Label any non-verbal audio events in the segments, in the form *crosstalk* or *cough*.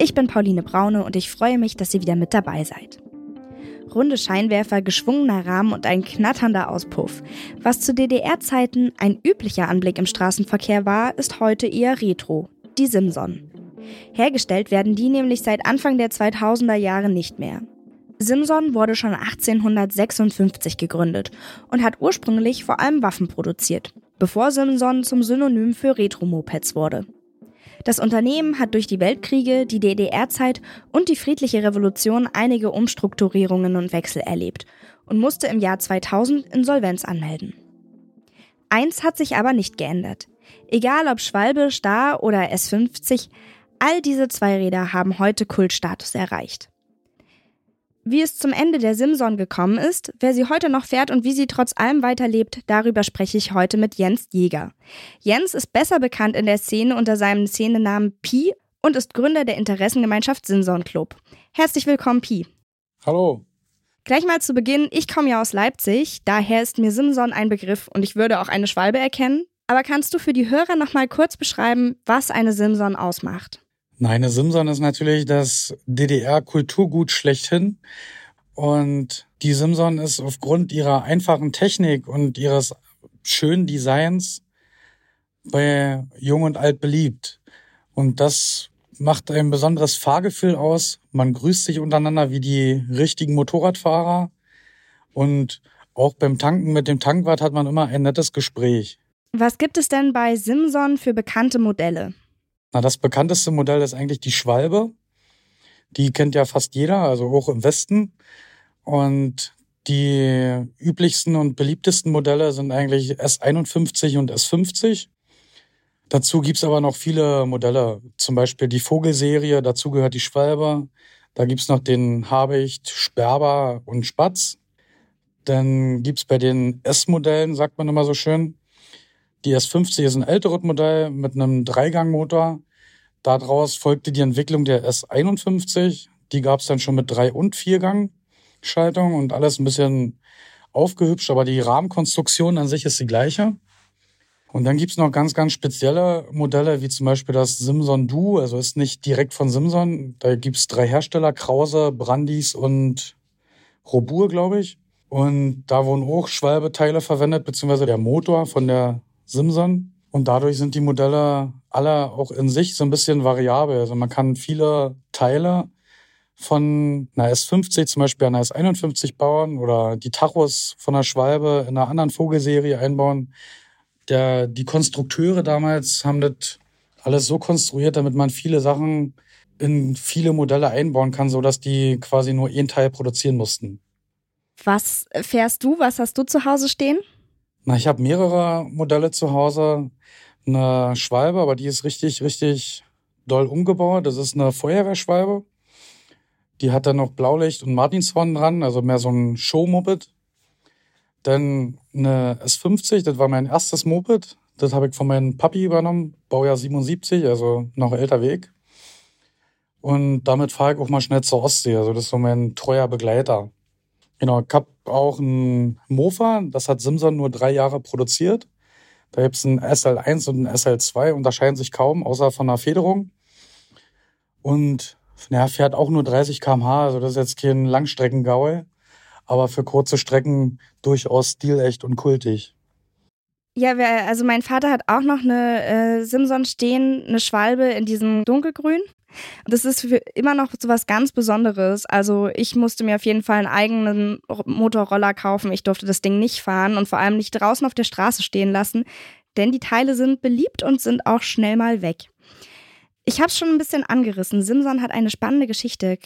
Ich bin Pauline Braune und ich freue mich, dass ihr wieder mit dabei seid. Runde Scheinwerfer, geschwungener Rahmen und ein knatternder Auspuff. Was zu DDR-Zeiten ein üblicher Anblick im Straßenverkehr war, ist heute eher retro. Die Simson. Hergestellt werden die nämlich seit Anfang der 2000er Jahre nicht mehr. Simson wurde schon 1856 gegründet und hat ursprünglich vor allem Waffen produziert, bevor Simson zum Synonym für Retro-Mopeds wurde. Das Unternehmen hat durch die Weltkriege, die DDR-Zeit und die friedliche Revolution einige Umstrukturierungen und Wechsel erlebt und musste im Jahr 2000 Insolvenz anmelden. Eins hat sich aber nicht geändert. Egal ob Schwalbe, Star oder S50, all diese Zweiräder haben heute Kultstatus erreicht. Wie es zum Ende der Simson gekommen ist, wer sie heute noch fährt und wie sie trotz allem weiterlebt, darüber spreche ich heute mit Jens Jäger. Jens ist besser bekannt in der Szene unter seinem Szenenamen Pi und ist Gründer der Interessengemeinschaft Simson Club. Herzlich willkommen, Pi. Hallo. Gleich mal zu Beginn, ich komme ja aus Leipzig, daher ist mir Simson ein Begriff und ich würde auch eine Schwalbe erkennen. Aber kannst du für die Hörer noch mal kurz beschreiben, was eine Simson ausmacht? Nein, eine Simson ist natürlich das DDR-Kulturgut schlechthin. Und die Simson ist aufgrund ihrer einfachen Technik und ihres schönen Designs bei Jung und Alt beliebt. Und das macht ein besonderes Fahrgefühl aus. Man grüßt sich untereinander wie die richtigen Motorradfahrer. Und auch beim Tanken mit dem Tankwart hat man immer ein nettes Gespräch. Was gibt es denn bei Simson für bekannte Modelle? Na, das bekannteste Modell ist eigentlich die Schwalbe. Die kennt ja fast jeder, also auch im Westen. Und die üblichsten und beliebtesten Modelle sind eigentlich S51 und S50. Dazu gibt's aber noch viele Modelle, zum Beispiel die Vogelserie, dazu gehört die Schwalbe. Da gibt's noch den Habicht, Sperber und Spatz. Dann gibt's bei den S-Modellen, sagt man immer so schön, die S50 ist ein älteres Modell mit einem Dreigangmotor. Daraus folgte die Entwicklung der S51. Die gab es dann schon mit Drei- und Viergang-Schaltung und alles ein bisschen aufgehübscht, aber die Rahmenkonstruktion an sich ist die gleiche. Und dann gibt's noch ganz, ganz spezielle Modelle, wie zum Beispiel das Simson Du, also ist nicht direkt von Simson. Da gibt's drei Hersteller, Krause, Brandis und Robur, glaube ich. Und da wurden auch Schwalbeteile verwendet, beziehungsweise der Motor von der Simson. Und dadurch sind die Modelle alle auch in sich so ein bisschen variabel. Also man kann viele Teile von einer S50 zum Beispiel einer S51 bauen oder die Tachos von der Schwalbe in einer anderen Vogelserie einbauen. Der, die Konstrukteure damals haben das alles so konstruiert, damit man viele Sachen in viele Modelle einbauen kann, so dass die quasi nur ein Teil produzieren mussten. Was fährst du? Was hast du zu Hause stehen? Na, ich habe mehrere Modelle zu Hause. Eine Schwalbe, aber die ist richtig, richtig doll umgebaut. Das ist eine Feuerwehrschwalbe. Die hat dann noch Blaulicht und Martinshorn dran, also mehr so ein Show-Moped. Dann eine S50, das war mein erstes Moped. Das habe ich von meinem Papi übernommen, Baujahr 77, also noch älter Weg. Und damit fahre ich auch mal schnell zur Ostsee. Also das ist so mein treuer Begleiter. Genau, ich habe auch ein Mofa, das hat Simson nur drei Jahre produziert. Da gibt's ein SL1 und ein SL2, unterscheiden sich kaum, außer von der Federung. Und ja, fährt auch nur 30 km/h, also das ist jetzt kein Langstreckengaul, aber für kurze Strecken durchaus stilecht und kultig. Ja, also mein Vater hat auch noch eine äh, Simson stehen, eine Schwalbe in diesem dunkelgrün. Das ist für immer noch so was ganz Besonderes. Also ich musste mir auf jeden Fall einen eigenen Motorroller kaufen. Ich durfte das Ding nicht fahren und vor allem nicht draußen auf der Straße stehen lassen, denn die Teile sind beliebt und sind auch schnell mal weg. Ich habe es schon ein bisschen angerissen. Simson hat eine spannende Geschichte.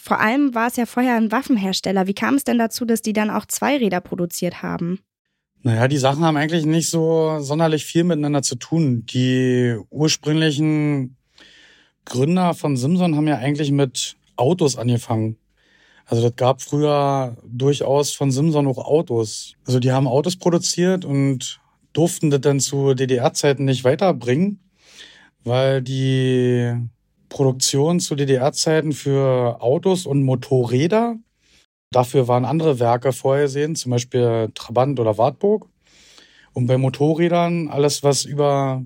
Vor allem war es ja vorher ein Waffenhersteller. Wie kam es denn dazu, dass die dann auch Zweiräder produziert haben? Naja, die Sachen haben eigentlich nicht so sonderlich viel miteinander zu tun. Die ursprünglichen Gründer von Simson haben ja eigentlich mit Autos angefangen. Also das gab früher durchaus von Simson auch Autos. Also die haben Autos produziert und durften das dann zu DDR-Zeiten nicht weiterbringen, weil die Produktion zu DDR-Zeiten für Autos und Motorräder, dafür waren andere Werke vorgesehen, zum Beispiel Trabant oder Wartburg. Und bei Motorrädern, alles was über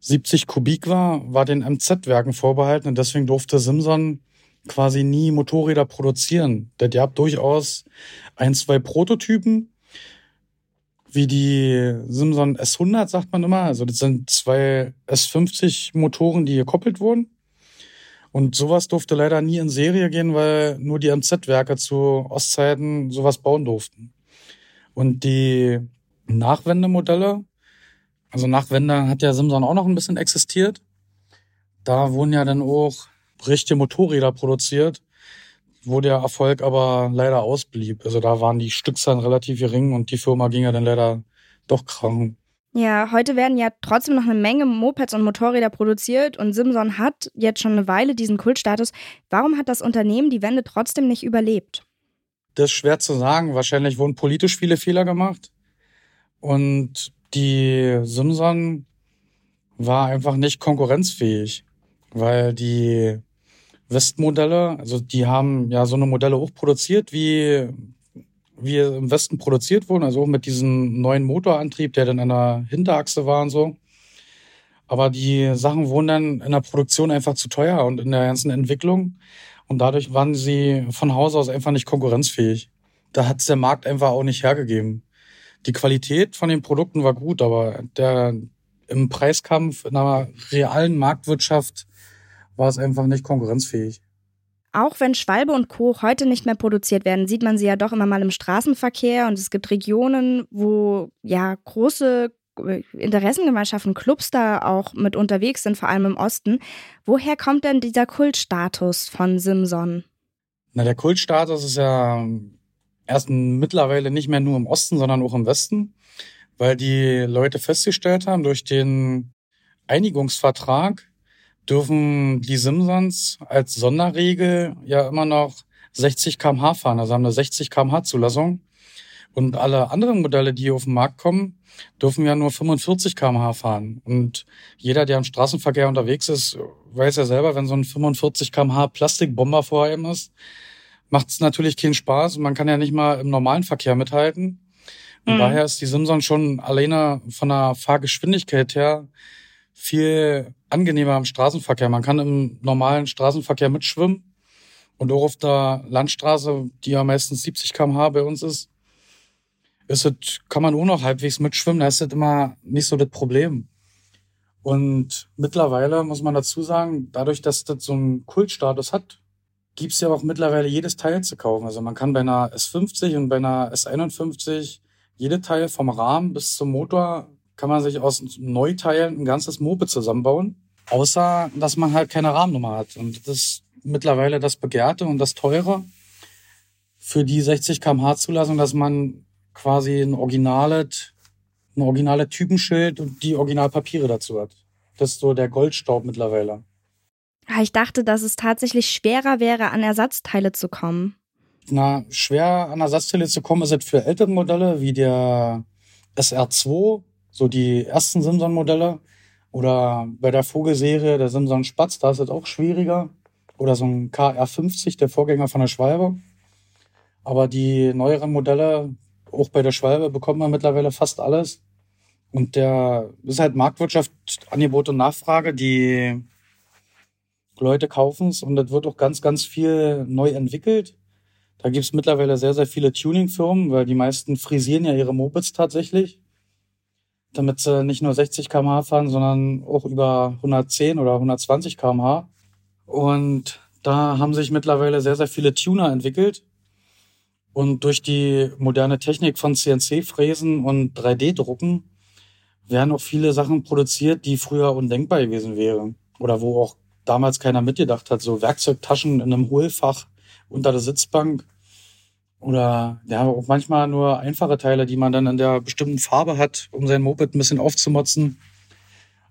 70 Kubik war, war den MZ-Werken vorbehalten und deswegen durfte Simson quasi nie Motorräder produzieren. Der gab durchaus ein, zwei Prototypen, wie die Simson S100, sagt man immer. Also das sind zwei S50 Motoren, die gekoppelt wurden. Und sowas durfte leider nie in Serie gehen, weil nur die MZ-Werke zu Ostzeiten sowas bauen durften. Und die Nachwendemodelle, also Nachwende hat ja Simson auch noch ein bisschen existiert. Da wurden ja dann auch richtige Motorräder produziert, wo der Erfolg aber leider ausblieb. Also da waren die Stückzahlen relativ gering und die Firma ging ja dann leider doch krank. Ja, heute werden ja trotzdem noch eine Menge Mopeds und Motorräder produziert und Simson hat jetzt schon eine Weile diesen Kultstatus. Warum hat das Unternehmen die Wende trotzdem nicht überlebt? Das ist schwer zu sagen. Wahrscheinlich wurden politisch viele Fehler gemacht. Und die Simson war einfach nicht konkurrenzfähig, weil die Westmodelle, also die haben ja so eine Modelle auch produziert, wie wie im Westen produziert wurden, also auch mit diesem neuen Motorantrieb, der dann an der Hinterachse war und so. Aber die Sachen wurden dann in der Produktion einfach zu teuer und in der ganzen Entwicklung. Und dadurch waren sie von Haus aus einfach nicht konkurrenzfähig. Da hat es der Markt einfach auch nicht hergegeben. Die Qualität von den Produkten war gut, aber der, im Preiskampf in einer realen Marktwirtschaft war es einfach nicht konkurrenzfähig. Auch wenn Schwalbe und Co. heute nicht mehr produziert werden, sieht man sie ja doch immer mal im Straßenverkehr und es gibt Regionen, wo ja große äh, Interessengemeinschaften, Clubs da auch mit unterwegs sind, vor allem im Osten. Woher kommt denn dieser Kultstatus von Simson? Na, der Kultstatus ist ja erst mittlerweile nicht mehr nur im Osten, sondern auch im Westen, weil die Leute festgestellt haben, durch den Einigungsvertrag dürfen die Simsons als Sonderregel ja immer noch 60 kmh fahren, also haben eine 60 kmh Zulassung. Und alle anderen Modelle, die auf den Markt kommen, dürfen ja nur 45 kmh fahren. Und jeder, der im Straßenverkehr unterwegs ist, weiß ja selber, wenn so ein 45 kmh Plastikbomber vor ihm ist, macht es natürlich keinen Spaß. Man kann ja nicht mal im normalen Verkehr mithalten. Und mhm. daher ist die Simson schon alleine von der Fahrgeschwindigkeit her viel angenehmer im Straßenverkehr. Man kann im normalen Straßenverkehr mitschwimmen und auch auf der Landstraße, die ja meistens 70 km/h bei uns ist, ist es, kann man auch noch halbwegs mitschwimmen. Da ist das immer nicht so das Problem. Und mittlerweile muss man dazu sagen, dadurch, dass das so einen Kultstatus hat, gibt's ja auch mittlerweile jedes Teil zu kaufen. Also man kann bei einer S50 und bei einer S51 jede Teil vom Rahmen bis zum Motor kann man sich aus Neuteilen ein ganzes Moped zusammenbauen. Außer, dass man halt keine Rahmennummer hat. Und das ist mittlerweile das Begehrte und das Teure für die 60 kmh Zulassung, dass man quasi ein originales, ein originale Typenschild und die Originalpapiere dazu hat. Das ist so der Goldstaub mittlerweile. Ah, ich dachte, dass es tatsächlich schwerer wäre, an Ersatzteile zu kommen. Na, schwer an Ersatzteile zu kommen ist es für ältere Modelle wie der SR2, so die ersten Simson-Modelle. Oder bei der Vogelserie der Simson Spatz, da ist es auch schwieriger. Oder so ein KR50, der Vorgänger von der Schwalbe. Aber die neueren Modelle, auch bei der Schwalbe, bekommt man mittlerweile fast alles. Und der ist halt Marktwirtschaft, Angebot und Nachfrage. Die Leute kaufen es und es wird auch ganz, ganz viel neu entwickelt. Da gibt es mittlerweile sehr, sehr viele Tuning-Firmen, weil die meisten frisieren ja ihre Mopeds tatsächlich damit sie nicht nur 60 km/h fahren, sondern auch über 110 oder 120 km/h. Und da haben sich mittlerweile sehr, sehr viele Tuner entwickelt. Und durch die moderne Technik von CNC-Fräsen und 3D-Drucken werden auch viele Sachen produziert, die früher undenkbar gewesen wären. Oder wo auch damals keiner mitgedacht hat. So Werkzeugtaschen in einem Hohlfach unter der Sitzbank oder ja, auch manchmal nur einfache Teile, die man dann in der bestimmten Farbe hat, um sein Moped ein bisschen aufzumotzen.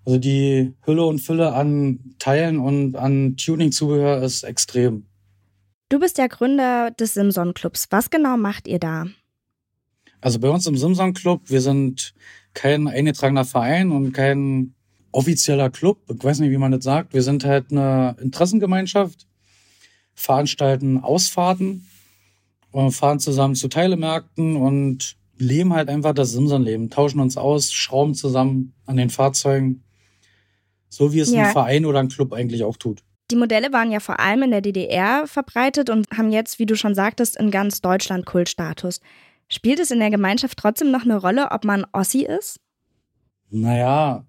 Also die Hülle und Fülle an Teilen und an Tuning-Zubehör ist extrem. Du bist der Gründer des Simson Clubs. Was genau macht ihr da? Also bei uns im Simson Club, wir sind kein eingetragener Verein und kein offizieller Club. Ich weiß nicht, wie man das sagt. Wir sind halt eine Interessengemeinschaft, veranstalten Ausfahrten, fahren zusammen zu Teilemärkten und leben halt einfach das Simson-Leben, tauschen uns aus, schrauben zusammen an den Fahrzeugen, so wie es ja. ein Verein oder ein Club eigentlich auch tut. Die Modelle waren ja vor allem in der DDR verbreitet und haben jetzt, wie du schon sagtest, in ganz Deutschland Kultstatus. Spielt es in der Gemeinschaft trotzdem noch eine Rolle, ob man Ossi ist? Naja,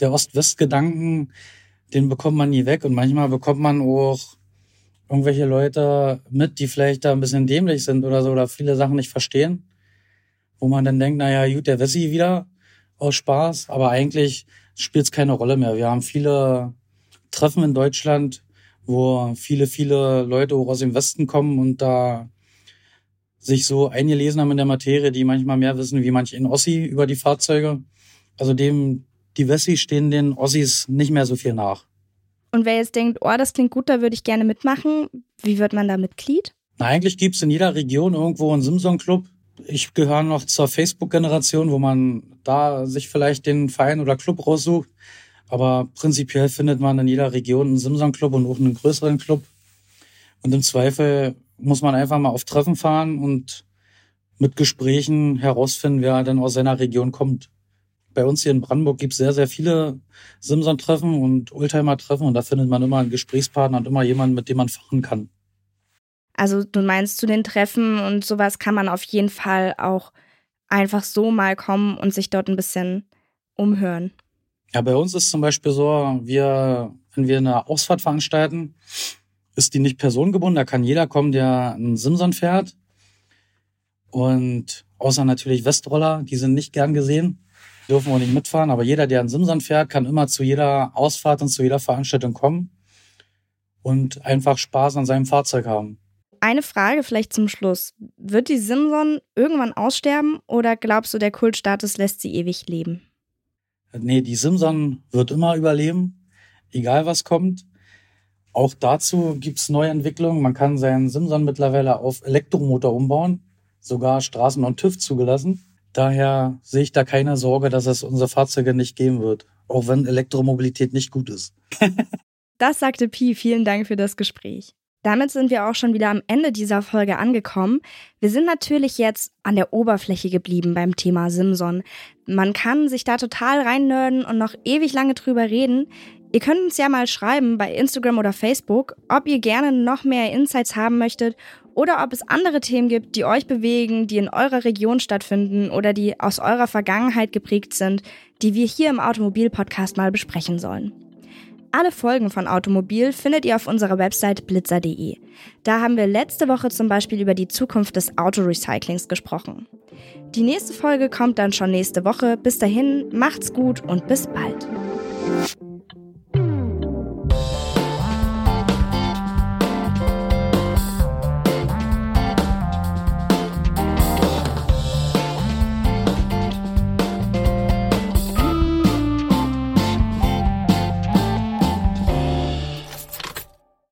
der Ost-West-Gedanken, den bekommt man nie weg und manchmal bekommt man auch irgendwelche Leute mit, die vielleicht da ein bisschen dämlich sind oder so oder viele Sachen nicht verstehen, wo man dann denkt, naja, gut, der Wessi wieder aus Spaß, aber eigentlich spielt es keine Rolle mehr. Wir haben viele Treffen in Deutschland, wo viele, viele Leute auch aus dem Westen kommen und da sich so eingelesen haben in der Materie, die manchmal mehr wissen wie manche in Ossi über die Fahrzeuge. Also dem, die Wessi stehen den Ossis nicht mehr so viel nach. Und wer jetzt denkt, oh, das klingt gut, da würde ich gerne mitmachen, wie wird man da Mitglied? Na, eigentlich gibt's in jeder Region irgendwo einen Simson-Club. Ich gehöre noch zur Facebook-Generation, wo man da sich vielleicht den Verein oder Club raussucht. Aber prinzipiell findet man in jeder Region einen Simson-Club und auch einen größeren Club. Und im Zweifel muss man einfach mal auf Treffen fahren und mit Gesprächen herausfinden, wer dann aus seiner Region kommt. Bei uns hier in Brandenburg gibt es sehr, sehr viele Simson-Treffen und Oldtimer-Treffen und da findet man immer einen Gesprächspartner und immer jemanden, mit dem man fahren kann. Also du meinst, zu den Treffen und sowas kann man auf jeden Fall auch einfach so mal kommen und sich dort ein bisschen umhören. Ja, bei uns ist zum Beispiel so, wir, wenn wir eine Ausfahrt veranstalten, ist die nicht personengebunden. Da kann jeder kommen, der einen Simson fährt. Und außer natürlich Westroller, die sind nicht gern gesehen, dürfen wir nicht mitfahren. Aber jeder, der einen Simson fährt, kann immer zu jeder Ausfahrt und zu jeder Veranstaltung kommen und einfach Spaß an seinem Fahrzeug haben. Eine Frage vielleicht zum Schluss. Wird die Simson irgendwann aussterben oder glaubst du, der Kultstatus lässt sie ewig leben? Nee, die Simson wird immer überleben, egal was kommt. Auch dazu gibt's neue Entwicklungen. Man kann seinen Simson mittlerweile auf Elektromotor umbauen, sogar Straßen- und TÜV zugelassen. Daher sehe ich da keine Sorge, dass es unsere Fahrzeuge nicht geben wird, auch wenn Elektromobilität nicht gut ist. *laughs* das sagte Pi. Vielen Dank für das Gespräch. Damit sind wir auch schon wieder am Ende dieser Folge angekommen. Wir sind natürlich jetzt an der Oberfläche geblieben beim Thema Simson. Man kann sich da total reinnörden und noch ewig lange drüber reden. Ihr könnt uns ja mal schreiben bei Instagram oder Facebook, ob ihr gerne noch mehr Insights haben möchtet oder ob es andere Themen gibt, die euch bewegen, die in eurer Region stattfinden oder die aus eurer Vergangenheit geprägt sind, die wir hier im Automobil-Podcast mal besprechen sollen. Alle Folgen von Automobil findet ihr auf unserer Website blitzer.de. Da haben wir letzte Woche zum Beispiel über die Zukunft des Autorecyclings gesprochen. Die nächste Folge kommt dann schon nächste Woche. Bis dahin, macht's gut und bis bald.